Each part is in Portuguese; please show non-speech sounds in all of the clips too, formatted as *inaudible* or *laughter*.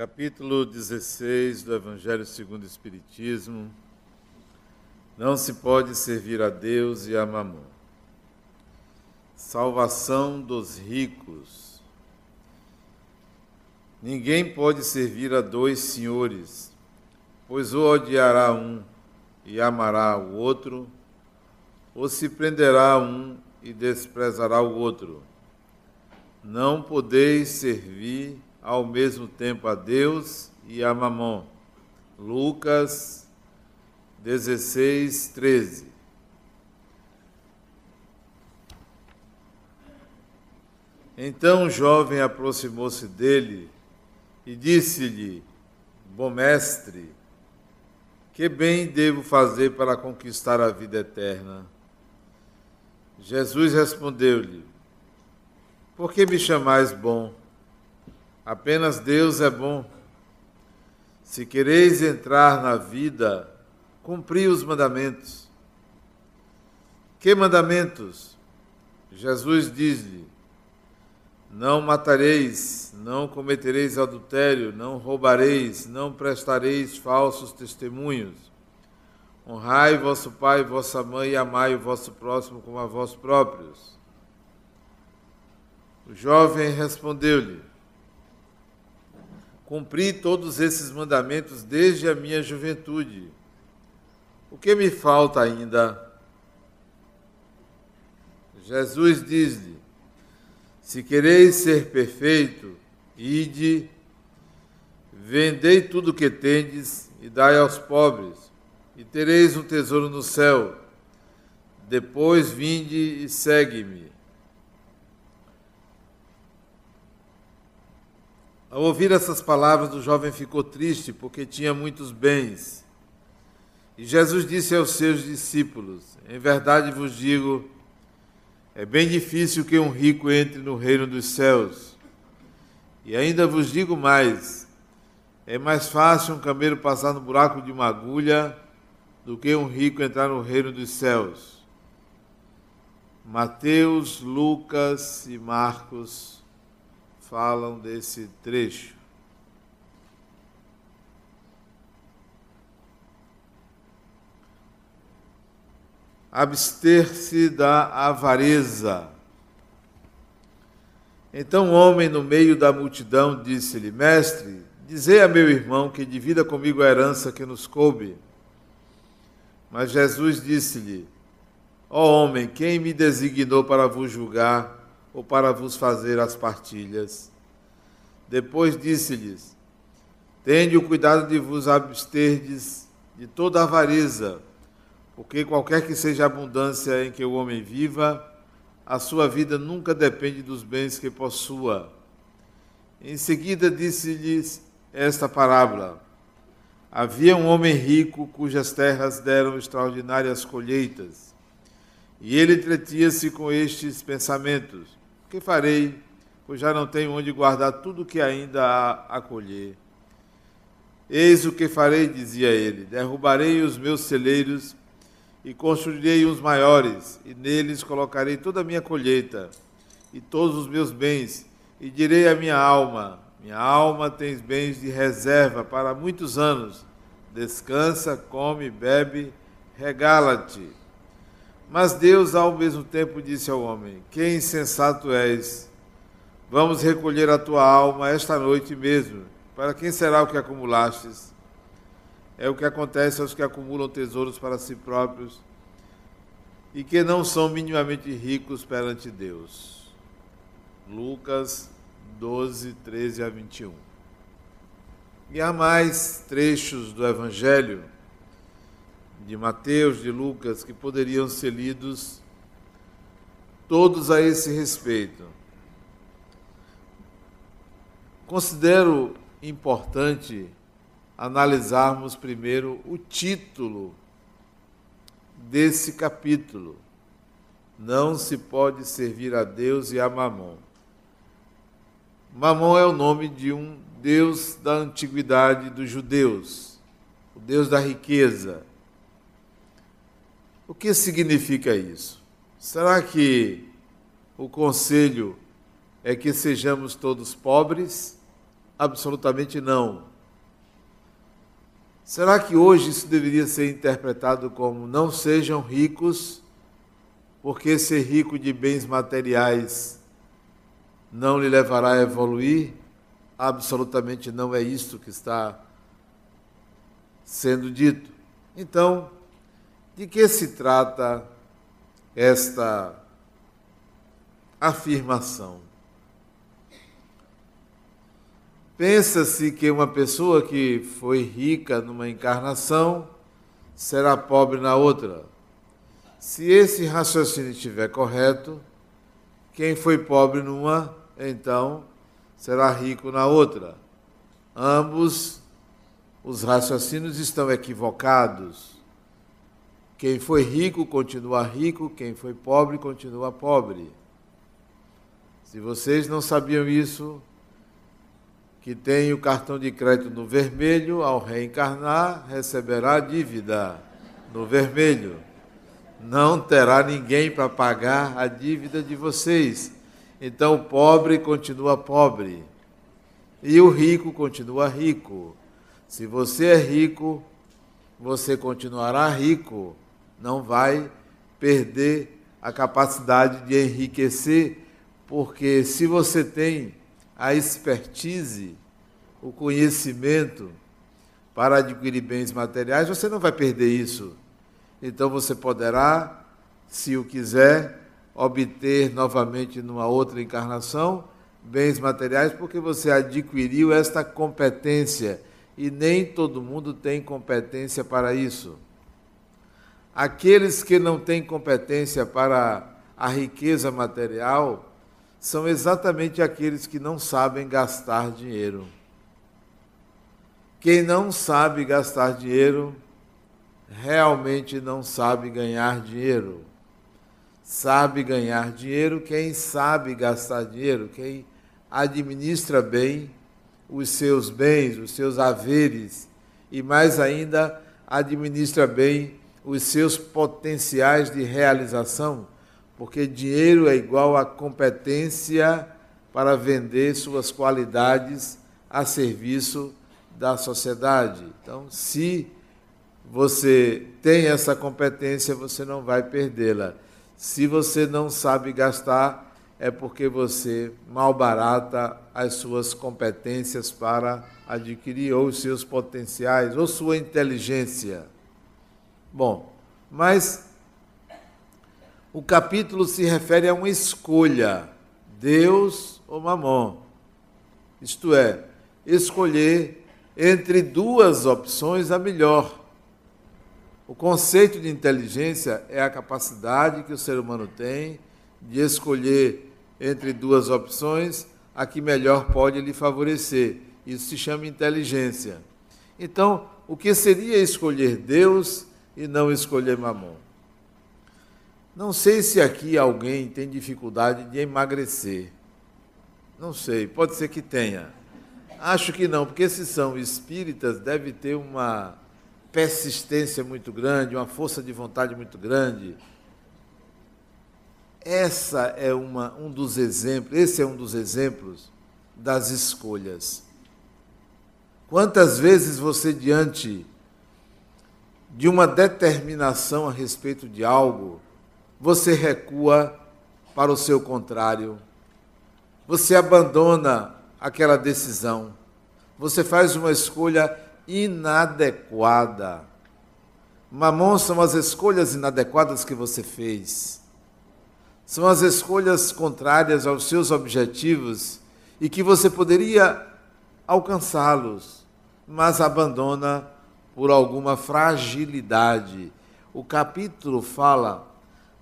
capítulo 16 do Evangelho segundo o Espiritismo. Não se pode servir a Deus e a Mamon. Salvação dos ricos. Ninguém pode servir a dois senhores, pois ou odiará um e amará o outro, ou se prenderá um e desprezará o outro. Não podeis servir ao mesmo tempo a Deus e a Mamon. Lucas 16, 13. Então o jovem aproximou-se dele e disse-lhe: Bom mestre, que bem devo fazer para conquistar a vida eterna? Jesus respondeu-lhe: Por que me chamais bom? Apenas Deus é bom. Se quereis entrar na vida, cumpri os mandamentos. Que mandamentos? Jesus diz-lhe: Não matareis, não cometereis adultério, não roubareis, não prestareis falsos testemunhos. Honrai vosso pai e vossa mãe e amai o vosso próximo como a vós próprios. O jovem respondeu-lhe: Cumpri todos esses mandamentos desde a minha juventude. O que me falta ainda? Jesus diz-lhe: Se quereis ser perfeito, ide, vendei tudo o que tendes e dai aos pobres, e tereis um tesouro no céu. Depois vinde e segue-me. Ao ouvir essas palavras, o jovem ficou triste porque tinha muitos bens. E Jesus disse aos seus discípulos: Em verdade vos digo, é bem difícil que um rico entre no reino dos céus. E ainda vos digo mais: é mais fácil um camelo passar no buraco de uma agulha do que um rico entrar no reino dos céus. Mateus, Lucas e Marcos falam desse trecho. Abster-se da avareza. Então o um homem no meio da multidão disse-lhe: Mestre, dizei a meu irmão que divida comigo a herança que nos coube. Mas Jesus disse-lhe: Ó oh, homem, quem me designou para vos julgar? Ou para vos fazer as partilhas. Depois disse-lhes: Tende o cuidado de vos absterdes de toda avareza, porque qualquer que seja a abundância em que o homem viva, a sua vida nunca depende dos bens que possua. Em seguida disse-lhes esta parábola: Havia um homem rico cujas terras deram extraordinárias colheitas, e ele entretinha-se com estes pensamentos: que farei, pois já não tenho onde guardar tudo o que ainda há a colher? Eis o que farei, dizia ele: derrubarei os meus celeiros e construirei uns maiores, e neles colocarei toda a minha colheita e todos os meus bens, e direi à minha alma: Minha alma tens bens de reserva para muitos anos. Descansa, come, bebe, regala-te. Mas Deus, ao mesmo tempo, disse ao homem: Que insensato és! Vamos recolher a tua alma esta noite mesmo. Para quem será o que acumulastes? É o que acontece aos que acumulam tesouros para si próprios e que não são minimamente ricos perante Deus. Lucas 12, 13 a 21. E há mais trechos do Evangelho de Mateus, de Lucas, que poderiam ser lidos todos a esse respeito. Considero importante analisarmos primeiro o título desse capítulo. Não se pode servir a Deus e a Mamon. Mamon é o nome de um deus da antiguidade dos judeus, o deus da riqueza. O que significa isso? Será que o conselho é que sejamos todos pobres? Absolutamente não. Será que hoje isso deveria ser interpretado como não sejam ricos, porque ser rico de bens materiais não lhe levará a evoluir? Absolutamente não é isto que está sendo dito. Então, de que se trata esta afirmação? Pensa-se que uma pessoa que foi rica numa encarnação será pobre na outra. Se esse raciocínio estiver correto, quem foi pobre numa, então será rico na outra. Ambos os raciocínios estão equivocados. Quem foi rico continua rico, quem foi pobre continua pobre. Se vocês não sabiam isso, que tem o cartão de crédito no vermelho, ao reencarnar, receberá dívida no vermelho. Não terá ninguém para pagar a dívida de vocês. Então o pobre continua pobre e o rico continua rico. Se você é rico, você continuará rico, não vai perder a capacidade de enriquecer, porque se você tem a expertise, o conhecimento para adquirir bens materiais, você não vai perder isso. Então você poderá, se o quiser, obter novamente numa outra encarnação bens materiais, porque você adquiriu esta competência e nem todo mundo tem competência para isso. Aqueles que não têm competência para a riqueza material, são exatamente aqueles que não sabem gastar dinheiro. Quem não sabe gastar dinheiro, realmente não sabe ganhar dinheiro. Sabe ganhar dinheiro quem sabe gastar dinheiro, quem administra bem os seus bens, os seus haveres e mais ainda administra bem os seus potenciais de realização porque dinheiro é igual a competência para vender suas qualidades a serviço da sociedade. Então, se você tem essa competência, você não vai perdê-la. Se você não sabe gastar, é porque você malbarata as suas competências para adquirir ou os seus potenciais ou sua inteligência. Bom, mas o capítulo se refere a uma escolha: Deus ou Mamon. Isto é, escolher entre duas opções a melhor. O conceito de inteligência é a capacidade que o ser humano tem de escolher entre duas opções a que melhor pode lhe favorecer. Isso se chama inteligência. Então, o que seria escolher Deus e não escolher Mamon? Não sei se aqui alguém tem dificuldade de emagrecer. Não sei, pode ser que tenha. Acho que não, porque se são espíritas, deve ter uma persistência muito grande, uma força de vontade muito grande. Essa é uma, um dos exemplos, esse é um dos exemplos das escolhas. Quantas vezes você diante de uma determinação a respeito de algo, você recua para o seu contrário. Você abandona aquela decisão. Você faz uma escolha inadequada. Mamon são as escolhas inadequadas que você fez. São as escolhas contrárias aos seus objetivos e que você poderia alcançá-los, mas abandona por alguma fragilidade. O capítulo fala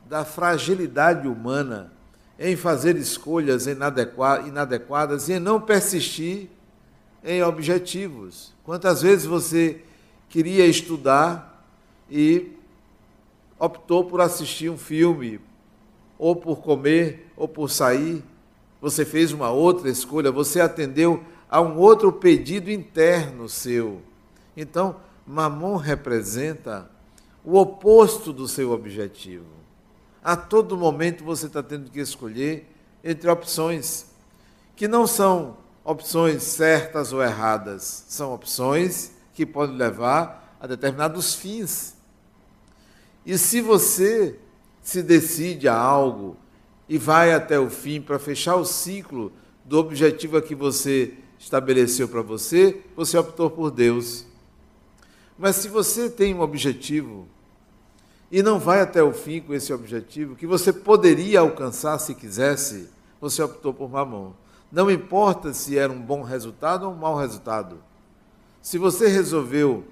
da fragilidade humana em fazer escolhas inadequadas e em não persistir em objetivos. Quantas vezes você queria estudar e optou por assistir um filme, ou por comer, ou por sair, você fez uma outra escolha, você atendeu a um outro pedido interno seu. Então, Mamon representa o oposto do seu objetivo. A todo momento você está tendo que escolher entre opções que não são opções certas ou erradas. São opções que podem levar a determinados fins. E se você se decide a algo e vai até o fim para fechar o ciclo do objetivo a que você estabeleceu para você, você optou por Deus. Mas se você tem um objetivo e não vai até o fim com esse objetivo, que você poderia alcançar se quisesse, você optou por mamão. Não importa se era um bom resultado ou um mau resultado. Se você resolveu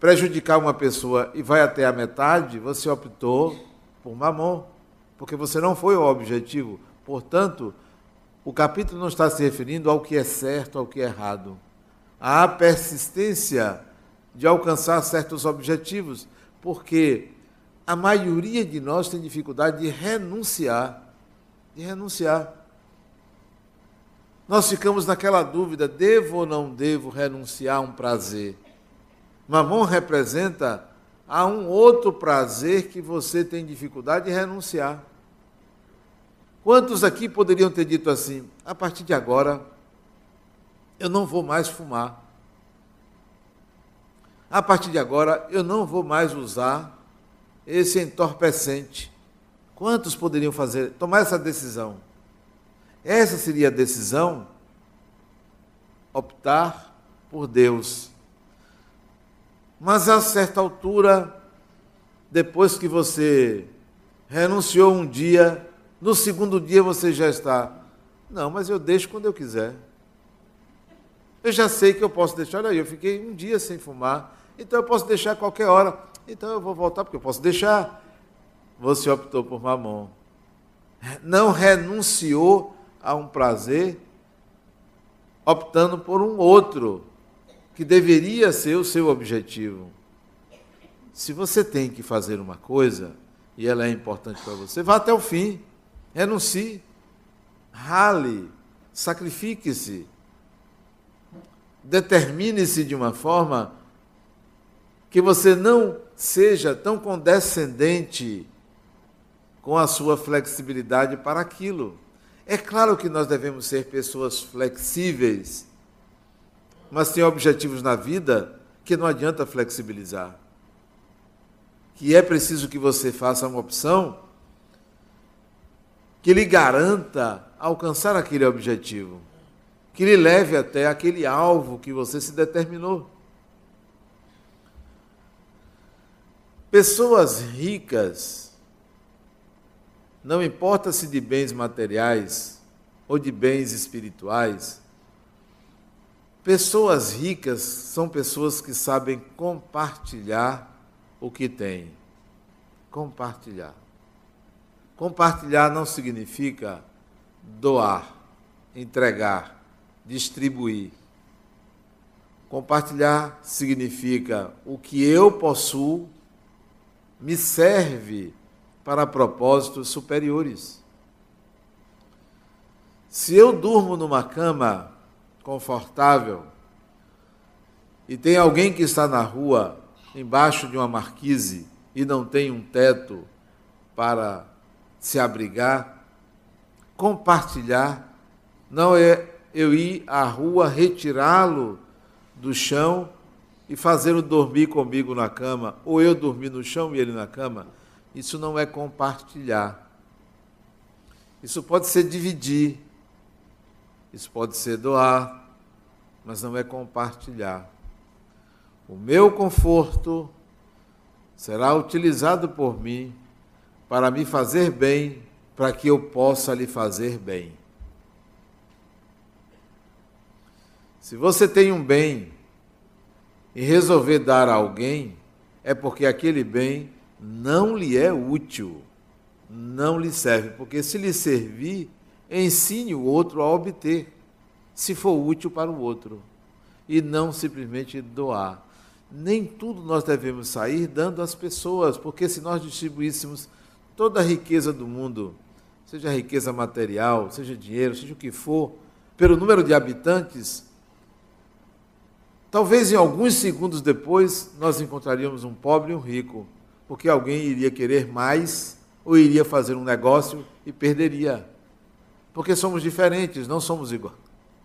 prejudicar uma pessoa e vai até a metade, você optou por mamão, porque você não foi o objetivo. Portanto, o capítulo não está se referindo ao que é certo, ao que é errado. Há persistência de alcançar certos objetivos, porque a maioria de nós tem dificuldade de renunciar, de renunciar. Nós ficamos naquela dúvida: devo ou não devo renunciar a um prazer? Mamon representa a um outro prazer que você tem dificuldade de renunciar. Quantos aqui poderiam ter dito assim: a partir de agora, eu não vou mais fumar. A partir de agora, eu não vou mais usar esse entorpecente. Quantos poderiam fazer, tomar essa decisão? Essa seria a decisão? Optar por Deus. Mas a certa altura, depois que você renunciou um dia, no segundo dia você já está. Não, mas eu deixo quando eu quiser. Eu já sei que eu posso deixar. Olha aí, eu fiquei um dia sem fumar, então eu posso deixar qualquer hora. Então eu vou voltar porque eu posso deixar. Você optou por mamão. Não renunciou a um prazer, optando por um outro, que deveria ser o seu objetivo. Se você tem que fazer uma coisa, e ela é importante para você, vá até o fim, renuncie, rale, sacrifique-se, determine-se de uma forma que você não seja tão condescendente com a sua flexibilidade para aquilo. É claro que nós devemos ser pessoas flexíveis, mas tem objetivos na vida que não adianta flexibilizar. Que é preciso que você faça uma opção que lhe garanta alcançar aquele objetivo, que lhe leve até aquele alvo que você se determinou. Pessoas ricas não importa se de bens materiais ou de bens espirituais, pessoas ricas são pessoas que sabem compartilhar o que têm. Compartilhar. Compartilhar não significa doar, entregar, distribuir. Compartilhar significa o que eu possuo me serve para propósitos superiores. Se eu durmo numa cama confortável e tem alguém que está na rua, embaixo de uma marquise, e não tem um teto para se abrigar, compartilhar não é eu ir à rua retirá-lo do chão e fazê-lo dormir comigo na cama, ou eu dormir no chão e ele na cama. Isso não é compartilhar. Isso pode ser dividir. Isso pode ser doar, mas não é compartilhar. O meu conforto será utilizado por mim para me fazer bem, para que eu possa lhe fazer bem. Se você tem um bem e resolver dar a alguém, é porque aquele bem não lhe é útil, não lhe serve, porque se lhe servir, ensine o outro a obter, se for útil para o outro, e não simplesmente doar. Nem tudo nós devemos sair dando às pessoas, porque se nós distribuíssemos toda a riqueza do mundo, seja riqueza material, seja dinheiro, seja o que for, pelo número de habitantes, talvez em alguns segundos depois nós encontraríamos um pobre e um rico porque alguém iria querer mais ou iria fazer um negócio e perderia. Porque somos diferentes, não somos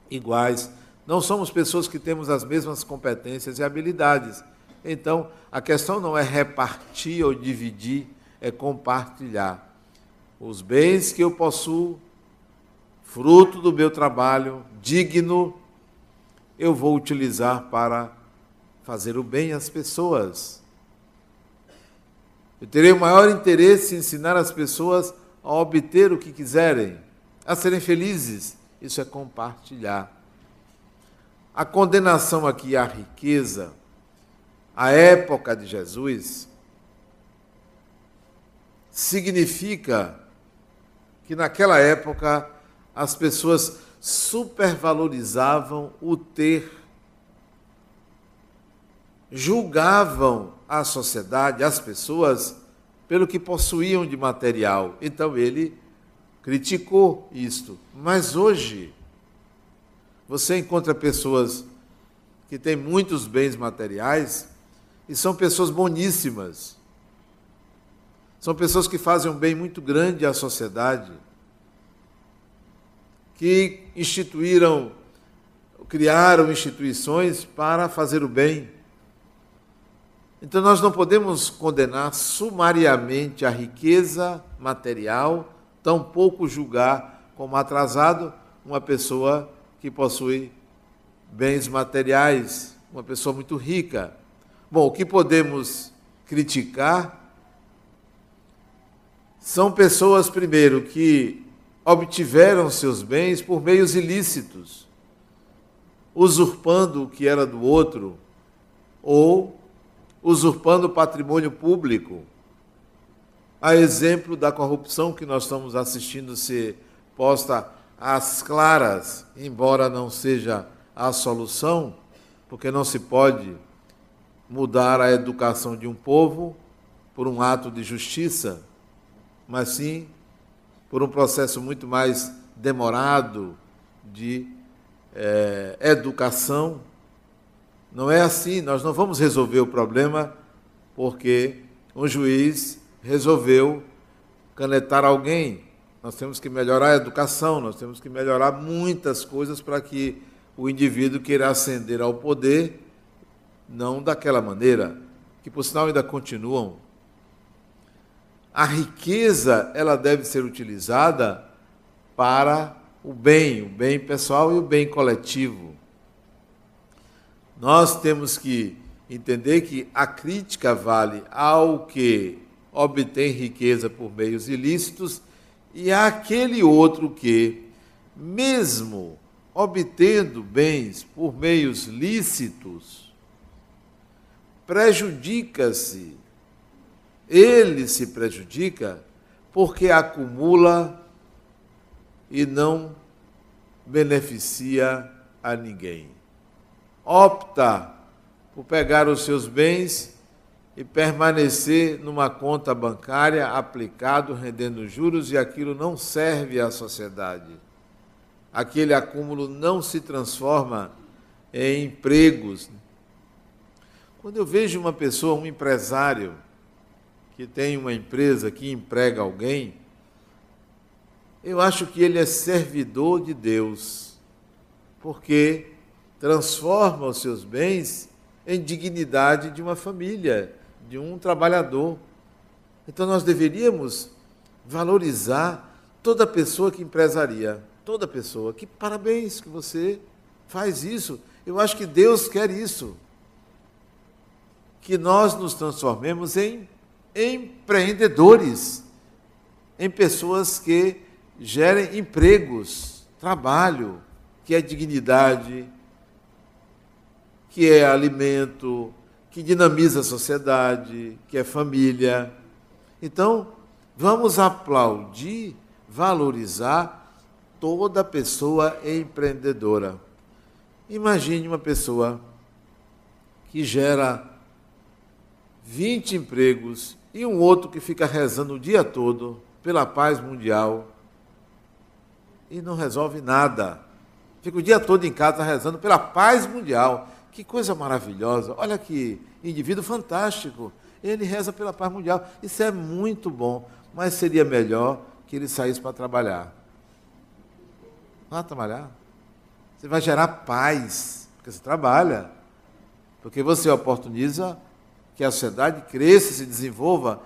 iguais. não somos pessoas que temos as mesmas competências e habilidades. Então, a questão não é repartir ou dividir, é compartilhar. Os bens que eu possuo, fruto do meu trabalho, digno, eu vou utilizar para fazer o bem às pessoas. Eu terei o maior interesse em ensinar as pessoas a obter o que quiserem, a serem felizes. Isso é compartilhar. A condenação aqui à riqueza, à época de Jesus, significa que naquela época as pessoas supervalorizavam o ter, julgavam a sociedade, as pessoas, pelo que possuíam de material. Então ele criticou isto. Mas hoje, você encontra pessoas que têm muitos bens materiais e são pessoas boníssimas. São pessoas que fazem um bem muito grande à sociedade, que instituíram, criaram instituições para fazer o bem. Então nós não podemos condenar sumariamente a riqueza material, tampouco julgar como atrasado uma pessoa que possui bens materiais, uma pessoa muito rica. Bom, o que podemos criticar são pessoas, primeiro, que obtiveram seus bens por meios ilícitos, usurpando o que era do outro, ou usurpando o patrimônio público. A exemplo da corrupção que nós estamos assistindo ser posta às claras, embora não seja a solução, porque não se pode mudar a educação de um povo por um ato de justiça, mas sim por um processo muito mais demorado de é, educação não é assim, nós não vamos resolver o problema porque um juiz resolveu canetar alguém. Nós temos que melhorar a educação, nós temos que melhorar muitas coisas para que o indivíduo queira ascender ao poder, não daquela maneira, que por sinal ainda continuam. A riqueza, ela deve ser utilizada para o bem, o bem pessoal e o bem coletivo. Nós temos que entender que a crítica vale ao que obtém riqueza por meios ilícitos e àquele outro que, mesmo obtendo bens por meios lícitos, prejudica-se. Ele se prejudica porque acumula e não beneficia a ninguém opta por pegar os seus bens e permanecer numa conta bancária aplicado, rendendo juros, e aquilo não serve à sociedade. Aquele acúmulo não se transforma em empregos. Quando eu vejo uma pessoa, um empresário, que tem uma empresa que emprega alguém, eu acho que ele é servidor de Deus, porque transforma os seus bens em dignidade de uma família, de um trabalhador. Então nós deveríamos valorizar toda pessoa que empresaria, toda pessoa. Que parabéns que você faz isso. Eu acho que Deus quer isso. Que nós nos transformemos em empreendedores, em pessoas que gerem empregos, trabalho, que é dignidade, que é alimento, que dinamiza a sociedade, que é família. Então, vamos aplaudir, valorizar toda pessoa empreendedora. Imagine uma pessoa que gera 20 empregos e um outro que fica rezando o dia todo pela paz mundial e não resolve nada. Fica o dia todo em casa rezando pela paz mundial. Que coisa maravilhosa. Olha que indivíduo fantástico. Ele reza pela paz mundial. Isso é muito bom. Mas seria melhor que ele saísse para trabalhar. Vá trabalhar. Você vai gerar paz, porque você trabalha. Porque você oportuniza que a sociedade cresça, se desenvolva.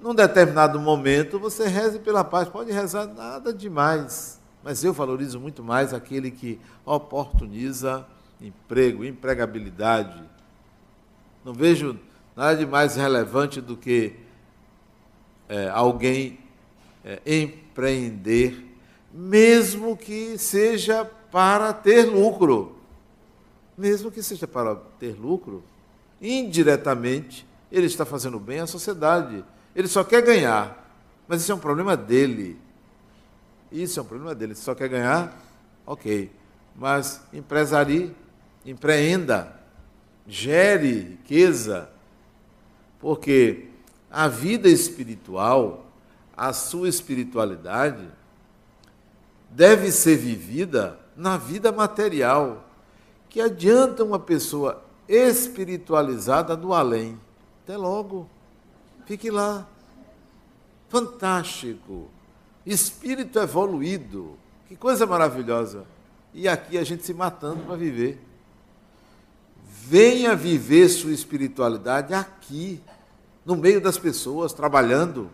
Num determinado momento, você reze pela paz. Pode rezar nada demais. Mas eu valorizo muito mais aquele que oportuniza emprego, empregabilidade. Não vejo nada de mais relevante do que é, alguém é, empreender, mesmo que seja para ter lucro. Mesmo que seja para ter lucro, indiretamente, ele está fazendo bem à sociedade. Ele só quer ganhar. Mas isso é um problema dele. Isso é um problema dele. Se só quer ganhar, ok. Mas empresarie, empreenda, gere riqueza, porque a vida espiritual, a sua espiritualidade, deve ser vivida na vida material. Que adianta uma pessoa espiritualizada do além? Até logo. Fique lá. Fantástico. Espírito evoluído. Que coisa maravilhosa. E aqui a gente se matando para viver. Venha viver sua espiritualidade aqui, no meio das pessoas, trabalhando,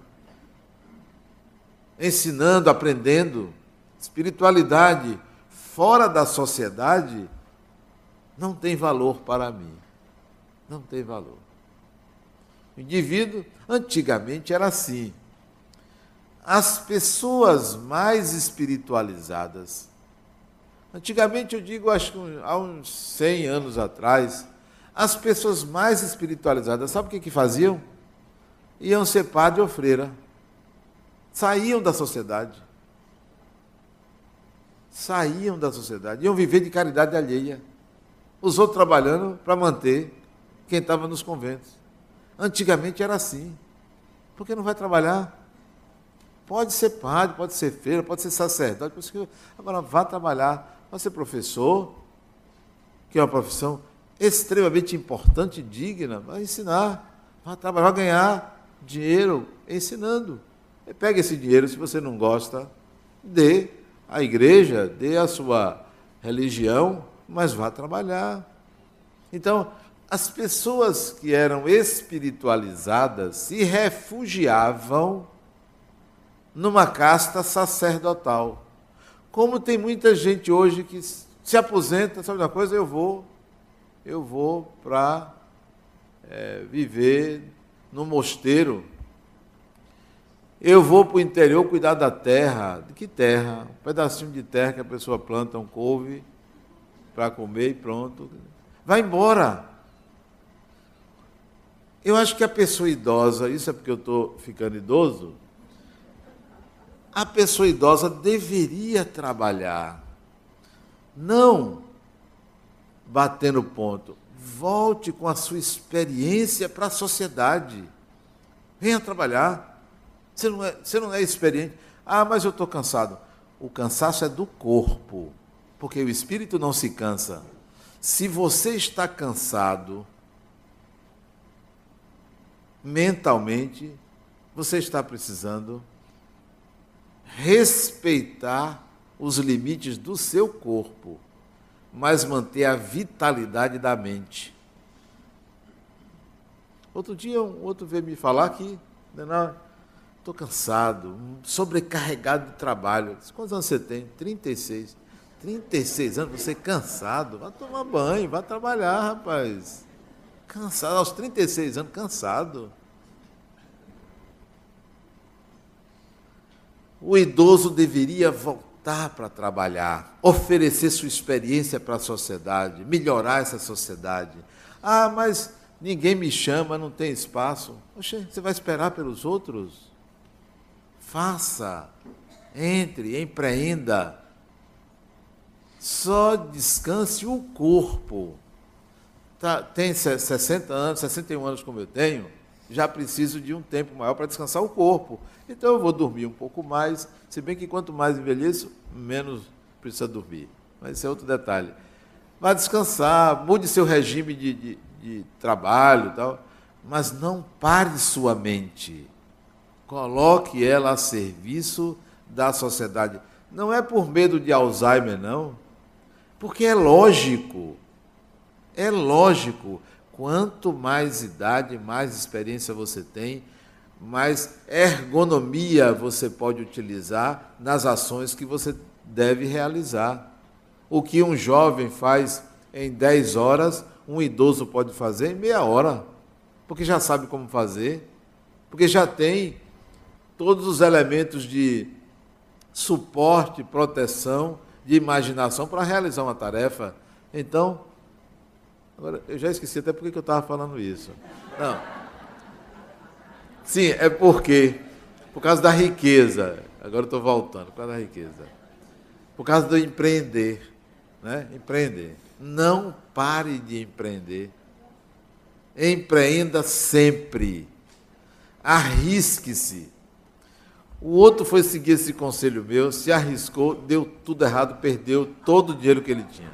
ensinando, aprendendo. Espiritualidade fora da sociedade não tem valor para mim. Não tem valor. O indivíduo, antigamente, era assim. As pessoas mais espiritualizadas, antigamente eu digo, acho que há uns 100 anos atrás, as pessoas mais espiritualizadas, sabe o que, que faziam? Iam ser padre ou freira. Saíam da sociedade saíam da sociedade, iam viver de caridade alheia. Os outros trabalhando para manter quem estava nos conventos. Antigamente era assim. Por que não vai trabalhar? Pode ser padre, pode ser feira, pode ser sacerdote. Agora vá trabalhar, vai ser professor, que é uma profissão extremamente importante digna, vai ensinar, vai trabalhar, vai ganhar dinheiro ensinando. E pega esse dinheiro, se você não gosta, dê a igreja, dê a sua religião, mas vá trabalhar. Então, as pessoas que eram espiritualizadas se refugiavam numa casta sacerdotal. Como tem muita gente hoje que se aposenta, sabe uma coisa? Eu vou, eu vou para é, viver no mosteiro eu vou para o interior cuidar da terra. De que terra? Um pedacinho de terra que a pessoa planta um couve para comer e pronto. Vai embora. Eu acho que a pessoa idosa, isso é porque eu estou ficando idoso, a pessoa idosa deveria trabalhar. Não batendo ponto. Volte com a sua experiência para a sociedade. Venha trabalhar. Você não é, você não é experiente. Ah, mas eu estou cansado. O cansaço é do corpo, porque o espírito não se cansa. Se você está cansado, mentalmente, você está precisando respeitar os limites do seu corpo, mas manter a vitalidade da mente. Outro dia, um outro veio me falar que Estou cansado, sobrecarregado de trabalho. Quantos anos você tem? 36. 36 anos, você cansado? Vá tomar banho, vá trabalhar, rapaz. Cansado, aos 36 anos, cansado. O idoso deveria voltar para trabalhar, oferecer sua experiência para a sociedade, melhorar essa sociedade. Ah, mas ninguém me chama, não tem espaço. Oxe, você vai esperar pelos outros? faça, entre, empreenda. Só descanse o corpo. Tá, tem 60 anos, 61 anos como eu tenho, já preciso de um tempo maior para descansar o corpo. Então eu vou dormir um pouco mais, se bem que quanto mais envelheço, menos precisa dormir. Mas esse é outro detalhe. Vá descansar, mude seu regime de, de, de trabalho e tal, mas não pare sua mente. Coloque ela a serviço da sociedade. Não é por medo de Alzheimer, não. Porque é lógico. É lógico. Quanto mais idade, mais experiência você tem, mais ergonomia você pode utilizar nas ações que você deve realizar. O que um jovem faz em 10 horas, um idoso pode fazer em meia hora, porque já sabe como fazer, porque já tem todos os elementos de suporte, proteção, de imaginação para realizar uma tarefa. Então, agora eu já esqueci até porque eu estava falando isso. Não. Sim, é porque, por causa da riqueza, agora estou voltando, por causa da riqueza. Por causa do empreender. Né? Empreender. Não pare de empreender. Empreenda sempre. Arrisque-se. O outro foi seguir esse conselho meu, se arriscou, deu tudo errado, perdeu todo o dinheiro que ele tinha.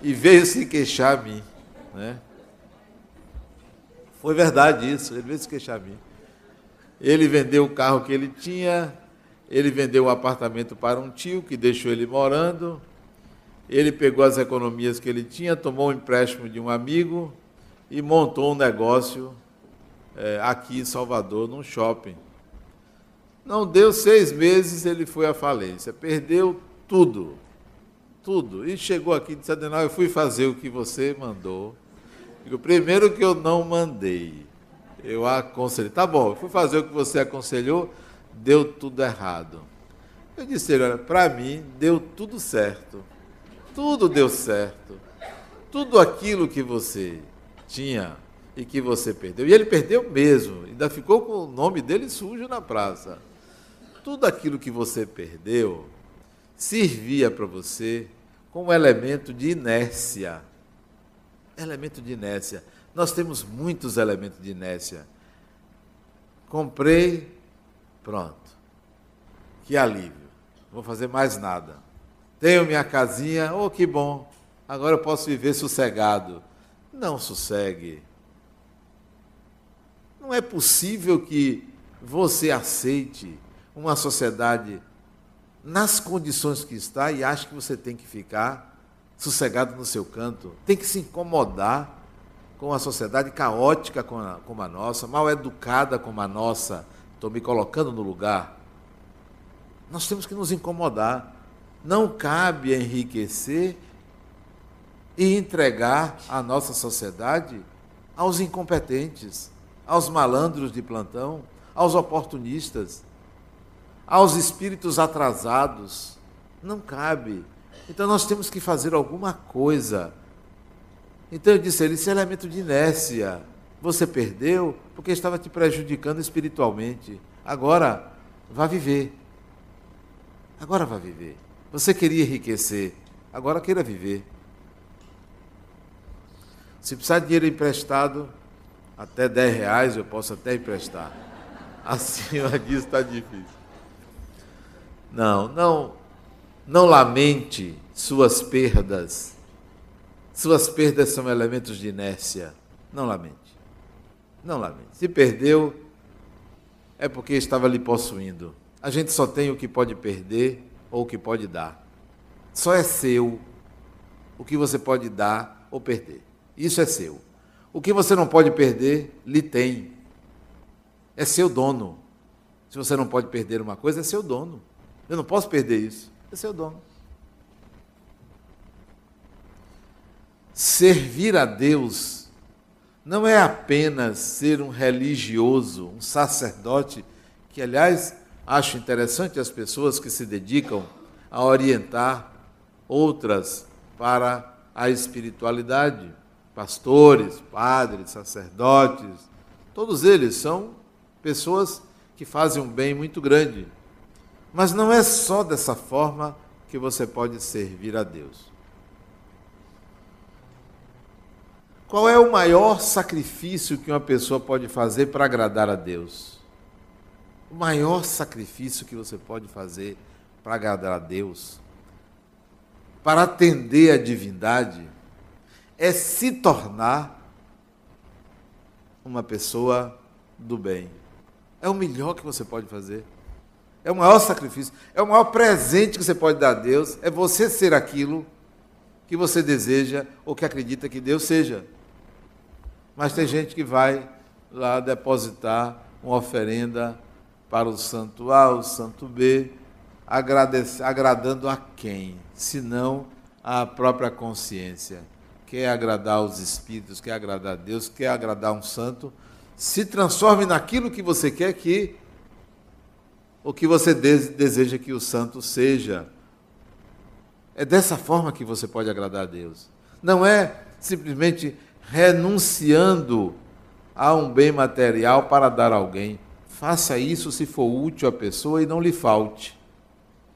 E veio se queixar a mim. Né? Foi verdade isso, ele veio se queixar a mim. Ele vendeu o carro que ele tinha, ele vendeu o apartamento para um tio que deixou ele morando, ele pegou as economias que ele tinha, tomou um empréstimo de um amigo e montou um negócio é, aqui em Salvador, num shopping. Não deu seis meses, ele foi à falência, perdeu tudo, tudo. E chegou aqui e disse, Adenal, eu fui fazer o que você mandou. Digo, primeiro que eu não mandei, eu aconselhei. Tá bom, eu fui fazer o que você aconselhou, deu tudo errado. Eu disse, olha, para mim deu tudo certo. Tudo deu certo. Tudo aquilo que você tinha e que você perdeu. E ele perdeu mesmo, ainda ficou com o nome dele sujo na praça. Tudo aquilo que você perdeu servia para você como elemento de inércia. Elemento de inércia. Nós temos muitos elementos de inércia. Comprei, pronto. Que alívio. Não vou fazer mais nada. Tenho minha casinha, oh que bom. Agora eu posso viver sossegado. Não sossegue. Não é possível que você aceite uma sociedade nas condições que está e acha que você tem que ficar sossegado no seu canto. Tem que se incomodar com a sociedade caótica como a, como a nossa, mal educada como a nossa. Estou me colocando no lugar. Nós temos que nos incomodar. Não cabe enriquecer e entregar a nossa sociedade aos incompetentes, aos malandros de plantão, aos oportunistas, aos espíritos atrasados. Não cabe. Então nós temos que fazer alguma coisa. Então eu disse a ele: esse é elemento de inércia. Você perdeu porque estava te prejudicando espiritualmente. Agora, vá viver. Agora vá viver. Você queria enriquecer. Agora queira viver. Se precisar de dinheiro emprestado, até 10 reais eu posso até emprestar. A senhora *laughs* diz que está difícil. Não, não, não lamente suas perdas. Suas perdas são elementos de inércia. Não lamente. Não lamente. Se perdeu, é porque estava lhe possuindo. A gente só tem o que pode perder ou o que pode dar. Só é seu o que você pode dar ou perder. Isso é seu. O que você não pode perder, lhe tem. É seu dono. Se você não pode perder uma coisa, é seu dono. Eu não posso perder isso. É seu dono. Servir a Deus não é apenas ser um religioso, um sacerdote, que, aliás, acho interessante as pessoas que se dedicam a orientar outras para a espiritualidade. Pastores, padres, sacerdotes, todos eles são pessoas que fazem um bem muito grande. Mas não é só dessa forma que você pode servir a Deus. Qual é o maior sacrifício que uma pessoa pode fazer para agradar a Deus? O maior sacrifício que você pode fazer para agradar a Deus, para atender a divindade, é se tornar uma pessoa do bem. É o melhor que você pode fazer. É o maior sacrifício, é o maior presente que você pode dar a Deus, é você ser aquilo que você deseja ou que acredita que Deus seja. Mas tem gente que vai lá depositar uma oferenda para o santo A, o santo B, agradando a quem? Senão a própria consciência. Quer agradar os espíritos, quer agradar a Deus, quer agradar um santo, se transforme naquilo que você quer que o que você deseja que o santo seja. É dessa forma que você pode agradar a Deus. Não é simplesmente renunciando a um bem material para dar a alguém. Faça isso se for útil à pessoa e não lhe falte.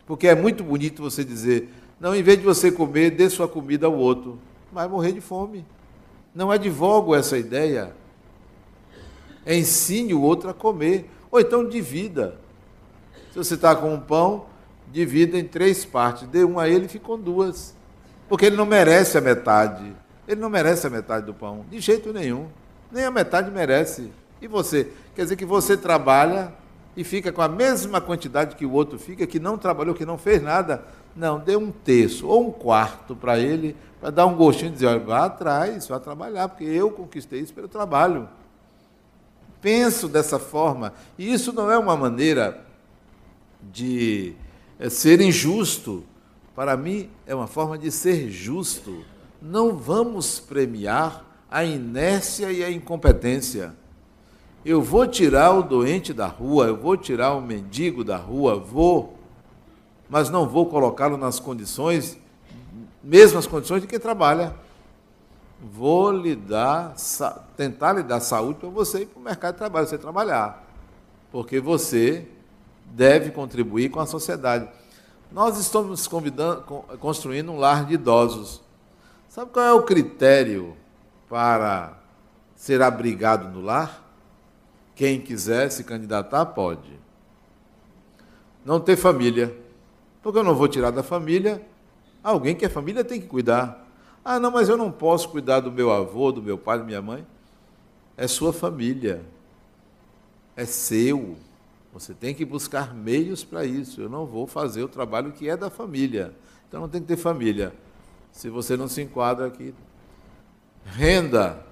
Porque é muito bonito você dizer, não, em vez de você comer, dê sua comida ao outro. Vai morrer de fome. Não advogo essa ideia. Ensine o outro a comer. Ou então divida. Se você está com um pão, divida em três partes. Dê um a ele e fique com duas. Porque ele não merece a metade. Ele não merece a metade do pão. De jeito nenhum. Nem a metade merece. E você? Quer dizer que você trabalha e fica com a mesma quantidade que o outro fica, que não trabalhou, que não fez nada. Não, dê um terço ou um quarto para ele, para dar um gostinho e dizer, olha, vá atrás, vá trabalhar, porque eu conquistei isso pelo trabalho. Penso dessa forma. E isso não é uma maneira de é, ser injusto. Para mim, é uma forma de ser justo. Não vamos premiar a inércia e a incompetência. Eu vou tirar o doente da rua, eu vou tirar o mendigo da rua, vou, mas não vou colocá-lo nas condições, mesmas condições de quem trabalha. Vou lhe dar, tentar lhe dar saúde para você ir para o mercado de trabalho, você trabalhar. Porque você deve contribuir com a sociedade. Nós estamos construindo um lar de idosos. Sabe qual é o critério para ser abrigado no lar? Quem quiser se candidatar, pode. Não ter família. Porque eu não vou tirar da família. Alguém que é família tem que cuidar. Ah, não, mas eu não posso cuidar do meu avô, do meu pai, da minha mãe. É sua família. É seu. Você tem que buscar meios para isso. Eu não vou fazer o trabalho que é da família. Então não tem que ter família. Se você não se enquadra aqui. Renda.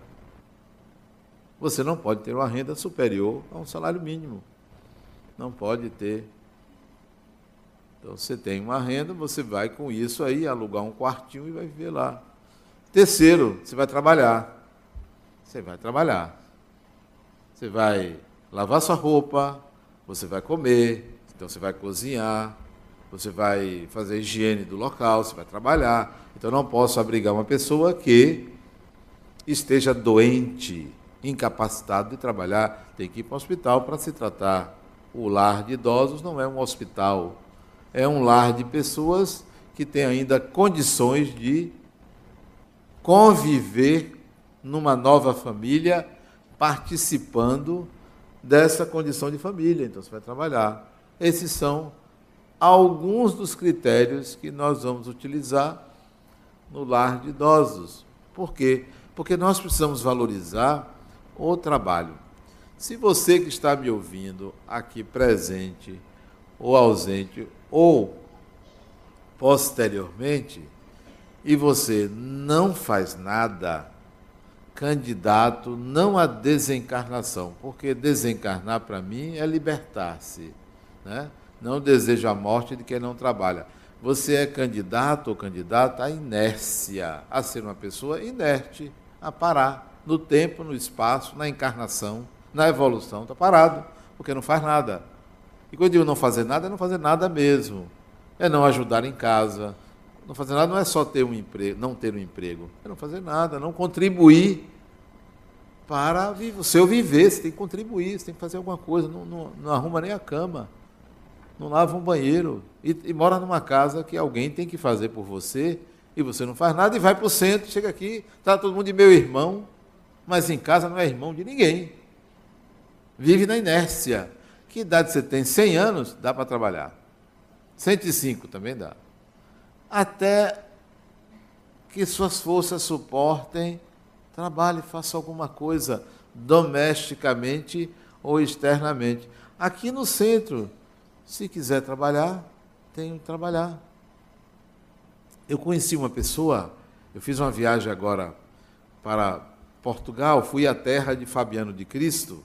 Você não pode ter uma renda superior a um salário mínimo. Não pode ter. Então você tem uma renda, você vai com isso aí alugar um quartinho e vai viver lá. Terceiro, você vai trabalhar. Você vai trabalhar. Você vai lavar sua roupa, você vai comer, então você vai cozinhar, você vai fazer a higiene do local, você vai trabalhar. Então não posso abrigar uma pessoa que esteja doente, incapacitado de trabalhar, tem que ir para o hospital para se tratar. O lar de idosos não é um hospital, é um lar de pessoas que têm ainda condições de conviver numa nova família, participando dessa condição de família, então você vai trabalhar. Esses são alguns dos critérios que nós vamos utilizar no lar de idosos. Por quê? Porque nós precisamos valorizar o trabalho. Se você que está me ouvindo aqui presente ou ausente ou posteriormente e você não faz nada, candidato não à desencarnação, porque desencarnar para mim é libertar-se. Né? Não desejo a morte de quem não trabalha. Você é candidato ou candidata à inércia, a ser uma pessoa inerte, a parar no tempo, no espaço, na encarnação, na evolução. Está parado, porque não faz nada. E quando eu digo não fazer nada, é não fazer nada mesmo. É não ajudar em casa, não fazer nada não é só ter um emprego, não ter um emprego. É não fazer nada, não contribuir para o seu viver. Você tem que contribuir, você tem que fazer alguma coisa. Não, não, não arruma nem a cama, não lava um banheiro. E, e, mora numa casa que alguém tem que fazer por você e você não faz nada e vai para o centro, chega aqui, está todo mundo de meu irmão, mas em casa não é irmão de ninguém. Vive na inércia. Que idade você tem? 100 anos? Dá para trabalhar. 105 também dá até que suas forças suportem, trabalhe, faça alguma coisa domesticamente ou externamente. Aqui no centro, se quiser trabalhar, tem que trabalhar. Eu conheci uma pessoa Eu fiz uma viagem agora para Portugal, fui à terra de Fabiano de Cristo,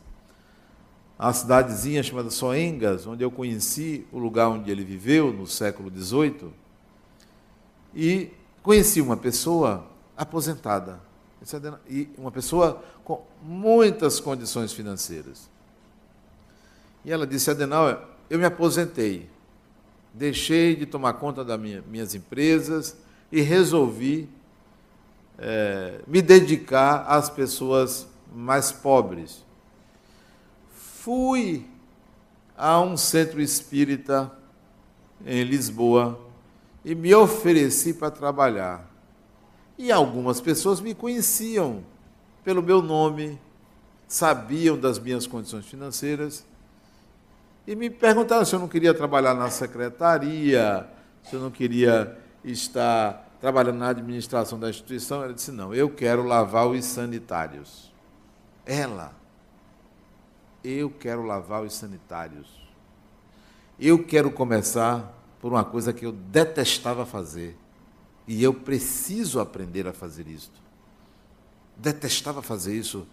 a cidadezinha chamada Soengas, onde eu conheci o lugar onde ele viveu no século XVIII, e conheci uma pessoa aposentada, e uma pessoa com muitas condições financeiras. E ela disse, Adenauer, eu me aposentei, deixei de tomar conta das minha, minhas empresas e resolvi é, me dedicar às pessoas mais pobres. Fui a um centro espírita em Lisboa e me ofereci para trabalhar. E algumas pessoas me conheciam pelo meu nome, sabiam das minhas condições financeiras e me perguntaram se eu não queria trabalhar na secretaria, se eu não queria estar trabalhando na administração da instituição. Ela disse: não, eu quero lavar os sanitários. Ela, eu quero lavar os sanitários. Eu quero começar por uma coisa que eu detestava fazer. E eu preciso aprender a fazer isto. Detestava fazer isso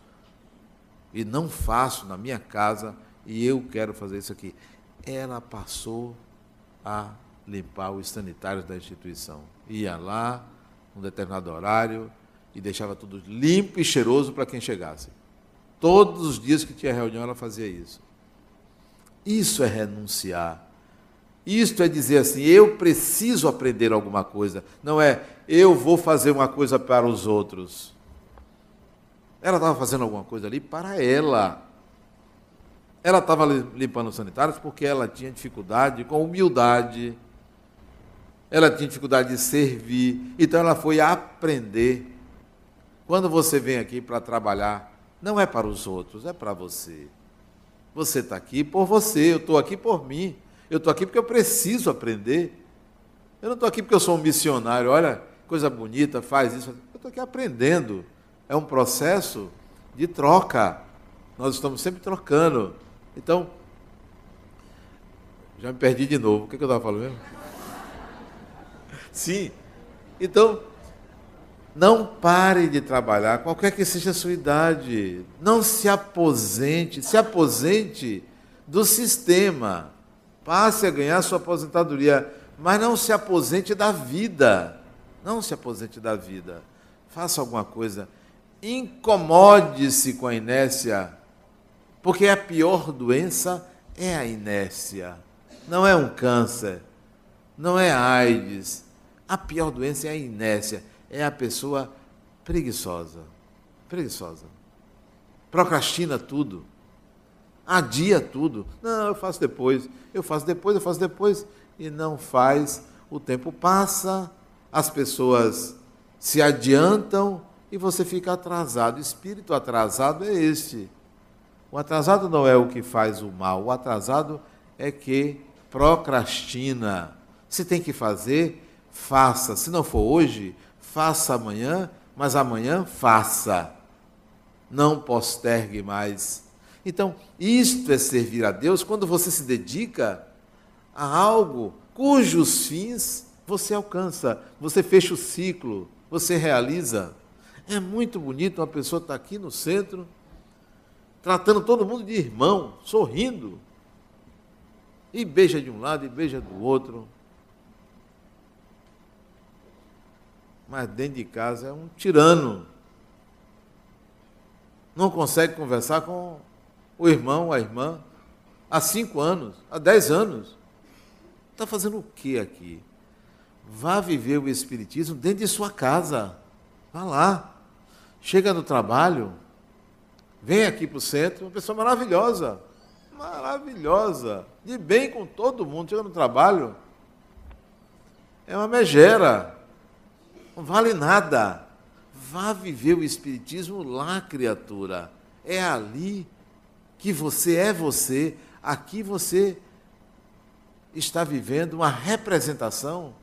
e não faço na minha casa e eu quero fazer isso aqui. Ela passou a limpar os sanitários da instituição. Ia lá, num determinado horário, e deixava tudo limpo e cheiroso para quem chegasse. Todos os dias que tinha reunião, ela fazia isso. Isso é renunciar. Isto é dizer assim: eu preciso aprender alguma coisa. Não é eu vou fazer uma coisa para os outros. Ela estava fazendo alguma coisa ali para ela. Ela estava limpando os sanitários porque ela tinha dificuldade com humildade. Ela tinha dificuldade de servir. Então ela foi aprender. Quando você vem aqui para trabalhar, não é para os outros, é para você. Você está aqui por você, eu estou aqui por mim. Eu estou aqui porque eu preciso aprender. Eu não estou aqui porque eu sou um missionário. Olha, coisa bonita, faz isso. Eu estou aqui aprendendo. É um processo de troca. Nós estamos sempre trocando. Então, já me perdi de novo. O que, que eu estava falando mesmo? Sim. Então, não pare de trabalhar, qualquer que seja a sua idade. Não se aposente, se aposente do sistema. Passe a ganhar sua aposentadoria, mas não se aposente da vida. Não se aposente da vida. Faça alguma coisa. Incomode-se com a inércia porque a pior doença é a inércia. Não é um câncer, não é AIDS. A pior doença é a inércia, é a pessoa preguiçosa. Preguiçosa. Procrastina tudo. Adia tudo. Não, eu faço depois. Eu faço depois, eu faço depois. E não faz. O tempo passa, as pessoas se adiantam e você fica atrasado. O espírito atrasado é este o atrasado não é o que faz o mal, o atrasado é que procrastina. Se tem que fazer, faça. Se não for hoje, faça amanhã, mas amanhã faça. Não postergue mais. Então, isto é servir a Deus quando você se dedica a algo cujos fins você alcança, você fecha o ciclo, você realiza. É muito bonito uma pessoa estar aqui no centro tratando todo mundo de irmão, sorrindo. E beija de um lado e beija do outro. Mas dentro de casa é um tirano. Não consegue conversar com o irmão, a irmã, há cinco anos, há dez anos. Está fazendo o que aqui? Vá viver o Espiritismo dentro de sua casa. Vá lá. Chega no trabalho, vem aqui para o centro, uma pessoa maravilhosa, maravilhosa, de bem com todo mundo, chega no trabalho, é uma megera, não vale nada. Vá viver o Espiritismo lá, criatura. É ali que você é você, aqui você está vivendo uma representação.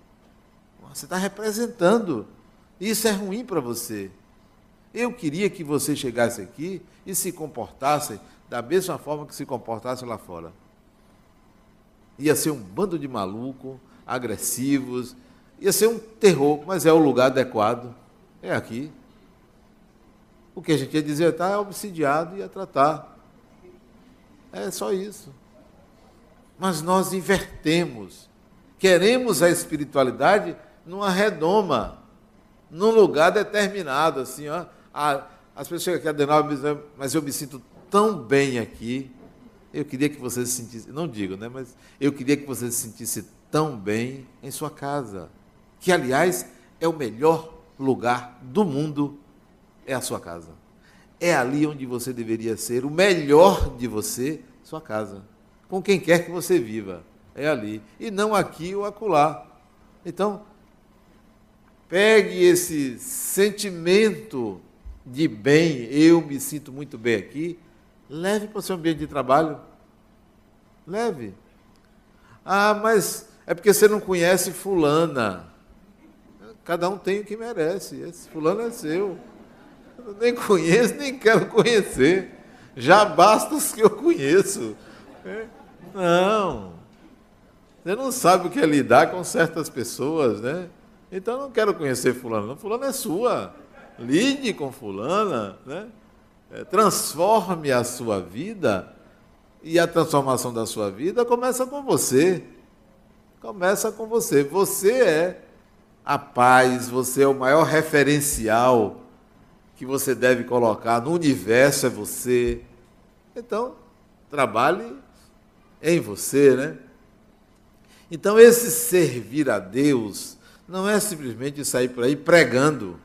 Você está representando. Isso é ruim para você. Eu queria que você chegasse aqui e se comportasse da mesma forma que se comportasse lá fora. Ia ser um bando de maluco, agressivos, ia ser um terror, mas é o lugar adequado. É aqui. O que a gente ia dizer tá, é obsidiado e ia tratar. É só isso. Mas nós invertemos. Queremos a espiritualidade numa redoma, num lugar determinado, assim, ó. as pessoas chegam aqui a dizem, mas eu me sinto tão bem aqui. Eu queria que você se sentisse, não digo, né, mas eu queria que você se sentisse tão bem em sua casa, que aliás é o melhor lugar do mundo é a sua casa. É ali onde você deveria ser o melhor de você, sua casa. Com quem quer que você viva, é ali e não aqui ou acolá. Então, pegue esse sentimento de bem, eu me sinto muito bem aqui, leve para o seu ambiente de trabalho. Leve. Ah, mas é porque você não conhece fulana. Cada um tem o que merece. Esse fulano é seu. Eu nem conheço, nem quero conhecer. Já basta os que eu conheço. É. Não. Você não sabe o que é lidar com certas pessoas, né? Então eu não quero conhecer fulano. Fulano é sua. Lide com fulana, né? É, transforme a sua vida e a transformação da sua vida começa com você. Começa com você. Você é a paz, você é o maior referencial que você deve colocar no universo, é você. Então, trabalhe em você, né? Então, esse servir a Deus não é simplesmente sair por aí pregando.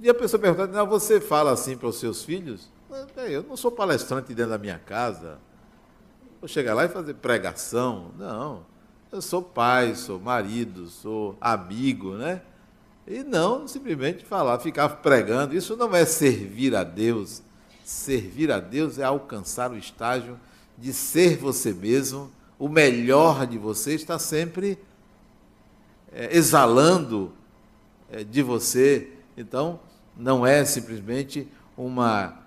E a pessoa pergunta, não, você fala assim para os seus filhos? Eu não sou palestrante dentro da minha casa. Vou chegar lá e fazer pregação. Não. Eu sou pai, sou marido, sou amigo, né? E não simplesmente falar, ficar pregando. Isso não é servir a Deus. Servir a Deus é alcançar o estágio de ser você mesmo. O melhor de você está sempre é, exalando é, de você. Então, não é simplesmente uma,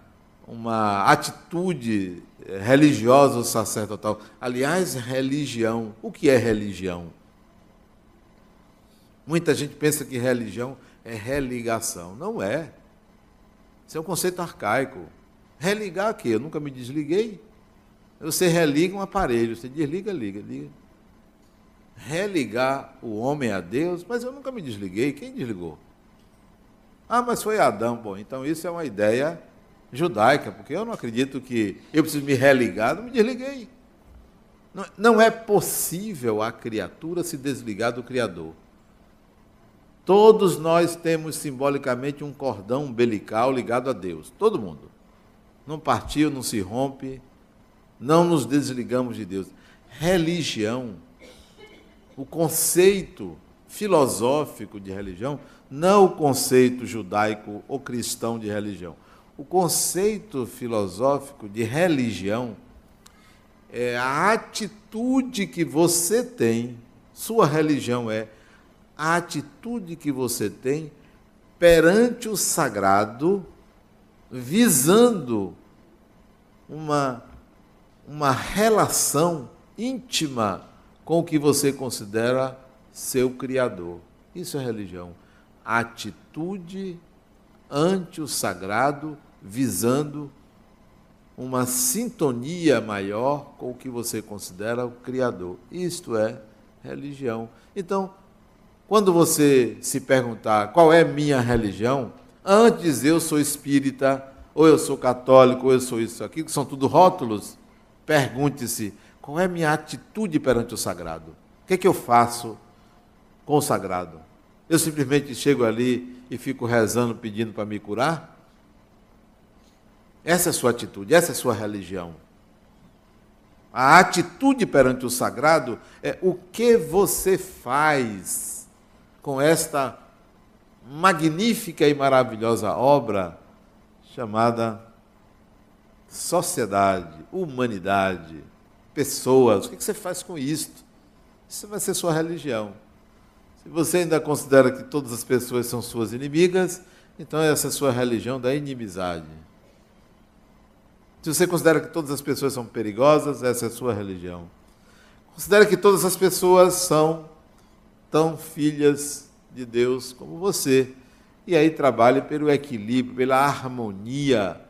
uma atitude religiosa ou sacerdotal. Aliás, religião. O que é religião? Muita gente pensa que religião é religação. Não é. Isso é um conceito arcaico. Religar quê? Eu nunca me desliguei. Você religa um aparelho, você desliga, liga, liga. Religar o homem a Deus, mas eu nunca me desliguei. Quem desligou? Ah, mas foi Adão. Bom, então isso é uma ideia judaica, porque eu não acredito que eu preciso me religar, não me desliguei. Não é possível a criatura se desligar do Criador. Todos nós temos simbolicamente um cordão umbilical ligado a Deus, todo mundo. Não partiu, não se rompe, não nos desligamos de Deus. Religião, o conceito filosófico de religião, não o conceito judaico ou cristão de religião o conceito filosófico de religião é a atitude que você tem, sua religião é a atitude que você tem perante o sagrado, visando uma, uma relação íntima com o que você considera seu Criador. Isso é religião. Atitude ante o sagrado visando uma sintonia maior com o que você considera o Criador. Isto é religião. Então, quando você se perguntar qual é minha religião, antes eu sou espírita, ou eu sou católico, ou eu sou isso aqui, que são tudo rótulos, pergunte-se qual é minha atitude perante o sagrado. O que é que eu faço com o sagrado? Eu simplesmente chego ali e fico rezando, pedindo para me curar? Essa é a sua atitude, essa é a sua religião. A atitude perante o sagrado é o que você faz com esta magnífica e maravilhosa obra chamada sociedade, humanidade, pessoas. O que você faz com isto? Isso vai ser sua religião. Se você ainda considera que todas as pessoas são suas inimigas, então essa é a sua religião da inimizade. Se você considera que todas as pessoas são perigosas, essa é a sua religião. Considera que todas as pessoas são tão filhas de Deus como você. e aí trabalhe pelo equilíbrio, pela harmonia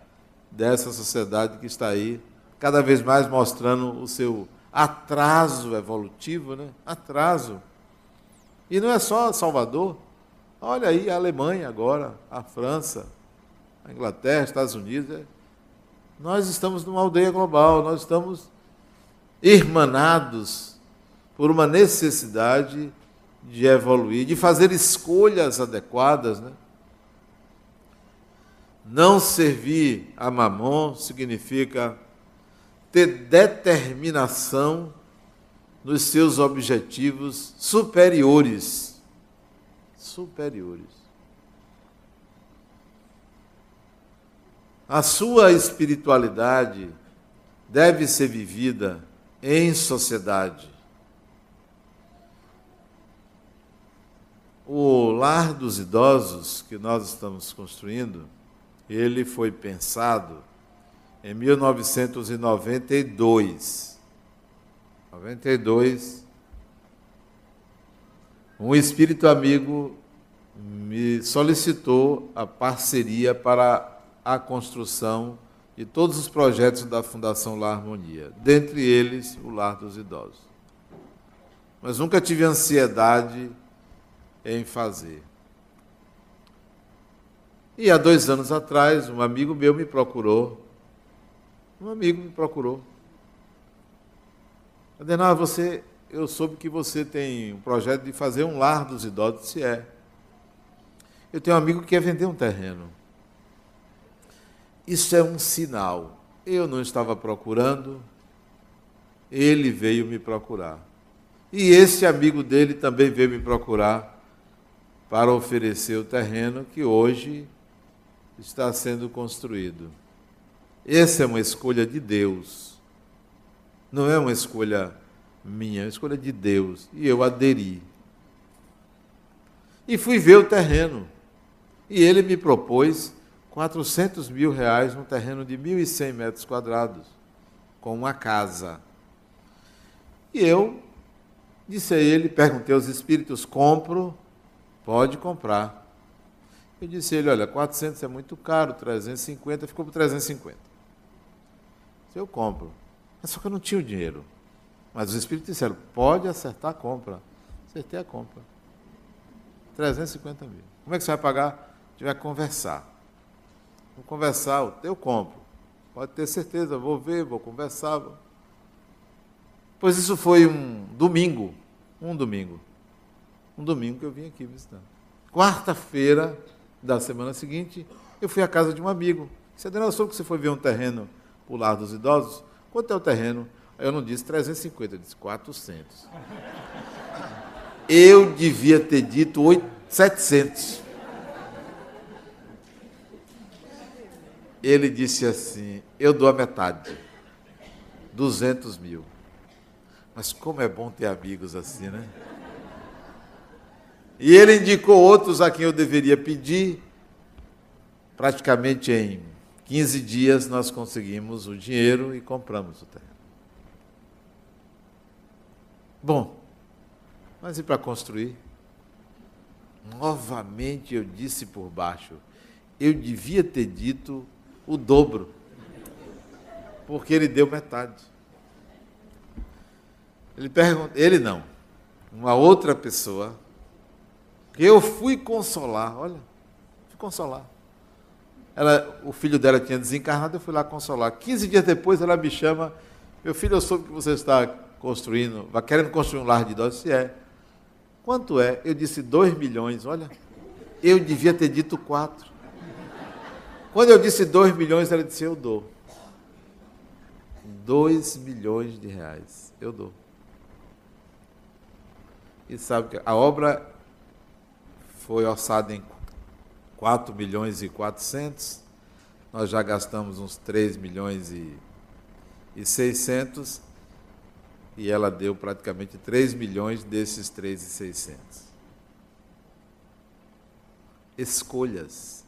dessa sociedade que está aí, cada vez mais mostrando o seu atraso evolutivo, né? Atraso. E não é só Salvador. Olha aí a Alemanha agora, a França, a Inglaterra, Estados Unidos. É. Nós estamos numa aldeia global, nós estamos irmanados por uma necessidade de evoluir, de fazer escolhas adequadas, né? Não servir a mamon significa ter determinação nos seus objetivos superiores. Superiores. A sua espiritualidade deve ser vivida em sociedade. O lar dos idosos que nós estamos construindo, ele foi pensado em 1992. 92. Um espírito amigo me solicitou a parceria para a construção de todos os projetos da Fundação Lar Harmonia, dentre eles o Lar dos Idosos. Mas nunca tive ansiedade em fazer. E há dois anos atrás, um amigo meu me procurou. Um amigo me procurou. Adenal, você, eu soube que você tem um projeto de fazer um lar dos idosos. Se é. Eu tenho um amigo que quer vender um terreno. Isso é um sinal. Eu não estava procurando, ele veio me procurar. E esse amigo dele também veio me procurar para oferecer o terreno que hoje está sendo construído. Essa é uma escolha de Deus. Não é uma escolha minha, é uma escolha de Deus. E eu aderi. E fui ver o terreno. E ele me propôs 400 mil reais num terreno de 1.100 metros quadrados, com uma casa. E eu disse a ele, perguntei aos espíritos, compro, pode comprar. Eu disse a ele, olha, 400 é muito caro, 350, ficou por 350. Se eu compro. Só que eu não tinha o dinheiro. Mas os espíritos disseram, pode acertar a compra. Acertei a compra. 350 mil. Como é que você vai pagar? Tiver que conversar. Vou conversar, eu compro. Pode ter certeza, vou ver, vou conversar. Pois isso foi um domingo. Um domingo. Um domingo que eu vim aqui visitar. Quarta-feira, da semana seguinte, eu fui à casa de um amigo. Disse, Adenal, soube que você foi ver um terreno para o lar dos idosos? Quanto é o terreno? Aí eu não disse 350, eu disse 400. Eu devia ter dito 8, 700. Ele disse assim: Eu dou a metade, 200 mil. Mas como é bom ter amigos assim, né? E ele indicou outros a quem eu deveria pedir. Praticamente em 15 dias nós conseguimos o dinheiro e compramos o terreno. Bom, mas e para construir? Novamente eu disse por baixo, eu devia ter dito o dobro, porque ele deu metade. Ele perguntou, ele não, uma outra pessoa eu fui consolar, olha, fui consolar. Ela, o filho dela tinha desencarnado, eu fui lá consolar. 15 dias depois ela me chama, meu filho, eu soube que você está construindo, vai querendo construir um lar de idosos. Se é. Quanto é? Eu disse 2 milhões, olha. Eu devia ter dito 4. Quando eu disse 2 milhões, ela disse, eu dou. 2 milhões de reais. Eu dou. E sabe que a obra foi orçado em 4 milhões e 400, nós já gastamos uns 3 milhões e, e 600, e ela deu praticamente 3 milhões desses 3 e 600. Escolhas.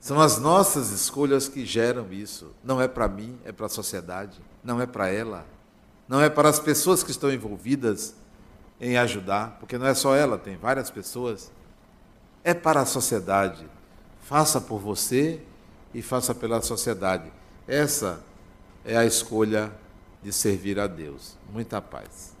São as nossas escolhas que geram isso. Não é para mim, é para a sociedade, não é para ela, não é para as pessoas que estão envolvidas em ajudar, porque não é só ela, tem várias pessoas. é para a sociedade. Faça por você e faça pela sociedade. Essa é a escolha de servir a Deus. Muita paz.